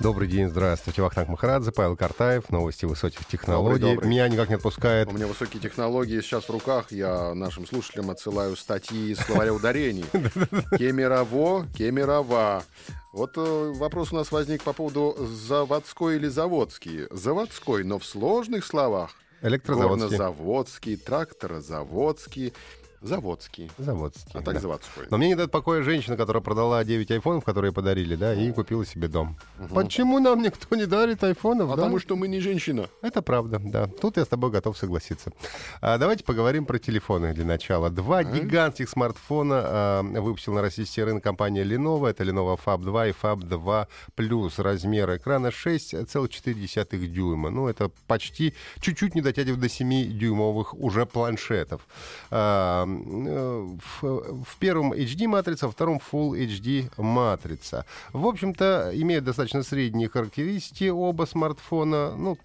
Добрый день, здравствуйте. Вахтанг Махарадзе, Павел Картаев, новости высоких технологий. Добрый, добрый. Меня никак не отпускает. У меня высокие технологии сейчас в руках. Я нашим слушателям отсылаю статьи из словаря ударений. Кемерово, Кемерова. Вот э, вопрос у нас возник по поводу заводской или заводский. Заводской, но в сложных словах. Электрозаводский. Горнозаводский, тракторозаводский, заводский. Заводский. А так да. заводской. Но мне не дает покоя женщина, которая продала 9 айфонов, которые подарили, да, и купила себе дом. Почему нам никто не дарит айфонов? Потому да? что мы не женщина. Это правда, да. Тут я с тобой готов согласиться. А, давайте поговорим про телефоны для начала. Два гигантских смартфона а, выпустила на российский рынок компания Lenovo. Это Lenovo Fab 2 и Fab 2 Plus. Размер экрана 6,4 дюйма. Ну, это почти чуть-чуть не дотягивает до 7-дюймовых уже планшетов. А, в, в первом HD матрица, во втором Full HD матрица. В общем-то, имеют достаточно средние характеристики оба смартфона. Ну,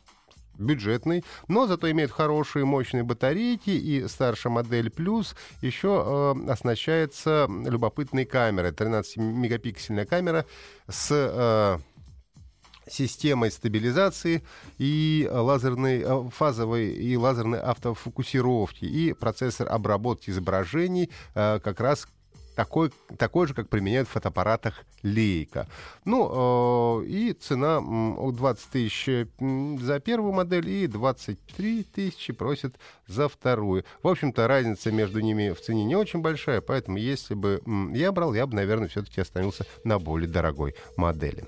бюджетный, но зато имеет хорошие мощные батарейки, и старшая модель Plus еще э, оснащается любопытной камерой. 13-мегапиксельная камера с... э, системой стабилизации и лазерной э, фазовой и лазерной автофокусировки и процессор обработки изображений э, как раз такой, такой же, как применяют в фотоаппаратах Leica. Ну, э, и цена м, 20 тысяч за первую модель и 23 тысячи просят за вторую. В общем-то, разница между ними в цене не очень большая, поэтому если бы я брал, я бы, наверное, все-таки остановился на более дорогой модели.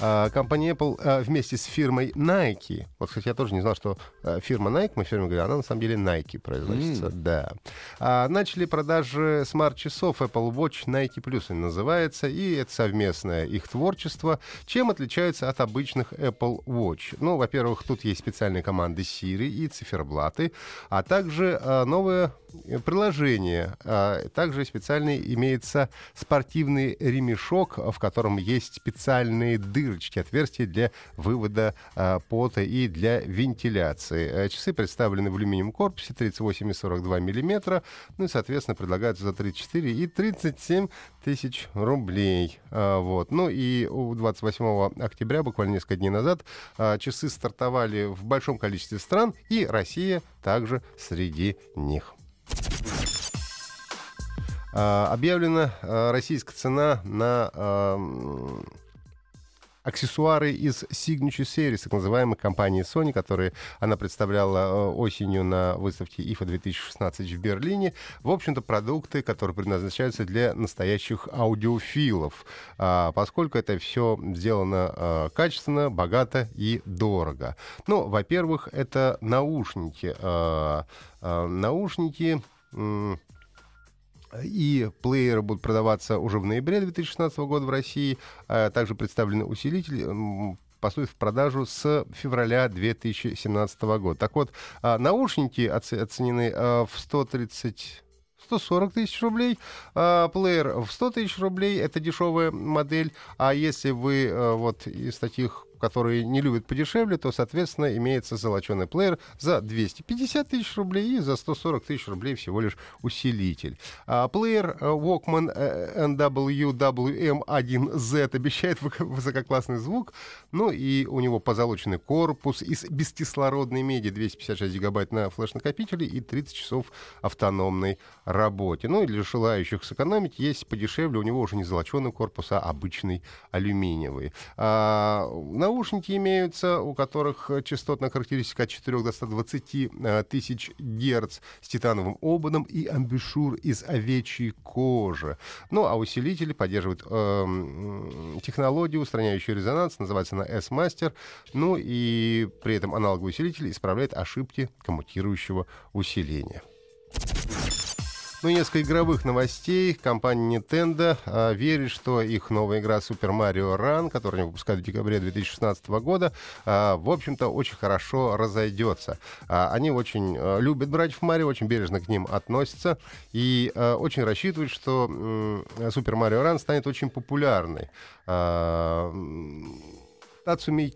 А, компания Apple а, вместе с фирмой Nike, вот, кстати, я тоже не знал, что а, фирма Nike, мы время говорим, она на самом деле Nike произносится, да. А, начали продажи смарт-часов Apple Watch Nike Plus они называется, и это совместное их творчество. Чем отличается от обычных Apple Watch? Ну, во-первых, тут есть специальные команды Siri и циферблаты, а также новое э, приложение. А, Также специальный имеется спортивный ремешок, в котором есть специальные дырочки, отверстия для вывода а, пота и для вентиляции. Э, Часы представлены в алюминиевом корпусе 38 и 42 миллиметра, ну и, соответственно, предлагаются за 34 и 37 тысяч рублей. А, Вот. Ну и у 28 октября, буквально несколько дней назад, часы стартовали в большом количестве стран, и Россия также среди них. А, Объявлена а, российская цена на а, аксессуары из Signature Series, так называемой компании Sony, которые она представляла осенью на выставке IFA 2016 в Берлине. В общем-то, продукты, которые предназначаются для настоящих аудиофилов, поскольку это все сделано качественно, богато и дорого. Ну, во-первых, это наушники. Наушники... и плееры будут продаваться уже в ноябре 2016 года в России. А Также представлены усилители м, поступят в продажу с февраля 2017 года. Так вот, а, наушники оце- оценены а, в 130 140 тысяч рублей, плеер в 100 тысяч рублей, это дешевая модель, а если вы вот из таких которые не любят подешевле, то, соответственно, имеется золоченый плеер за 250 тысяч рублей и за 140 тысяч рублей всего лишь усилитель. А плеер э, Walkman э, NWWM1Z обещает высоко- высококлассный звук, ну и у него позолоченный корпус из бескислородной меди, 256 гигабайт на флеш-накопителе и 30 часов автономной работе. Ну и для желающих сэкономить есть подешевле, у него уже не золоченый корпус, а обычный алюминиевый. А, наушники имеются, у которых частотная характеристика от 4 до 120 э, тысяч герц с титановым ободом и амбушюр из овечьей кожи. Ну, а усилители поддерживают эм, технологию, устраняющую резонанс, называется она S-Master. Ну и при этом аналоговый усилитель исправляет ошибки коммутирующего усиления. Ну, несколько игровых новостей. Компания Nintendo а, верит, что их новая игра Super Mario Run, которую они выпускают в декабре 2016 года, а, в общем-то, очень хорошо разойдется. А, они очень а, любят братьев Марио, очень бережно к ним относятся и а, очень рассчитывают, что м, Super Mario Run станет очень популярной. А, Тацуми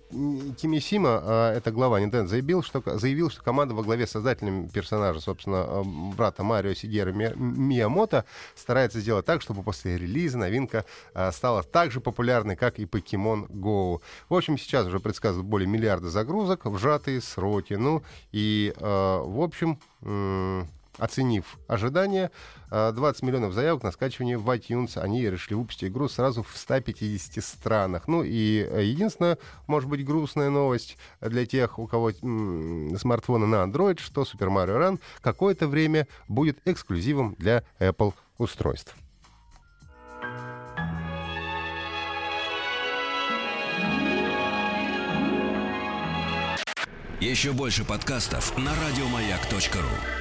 Кимисима, а, это глава Nintendo, заявил что, заявил, что команда во главе с создателем персонажа, собственно, а, брата Марио Сигера Ми- Миямото, старается сделать так, чтобы после релиза новинка а, стала так же популярной, как и Pokemon Go. В общем, сейчас уже предсказывают более миллиарда загрузок в сжатые сроки. Ну и, а, в общем... Оценив ожидания, а, 20 миллионов заявок на скачивание в iTunes, они решили выпустить игру сразу в 150 странах. Ну и э, единственная, может быть, грустная новость для тех, у кого смартфоны на Android, что Super Mario Run какое-то время будет эксклюзивом для Apple устройств. Еще больше подкастов на радиомаяк.ру.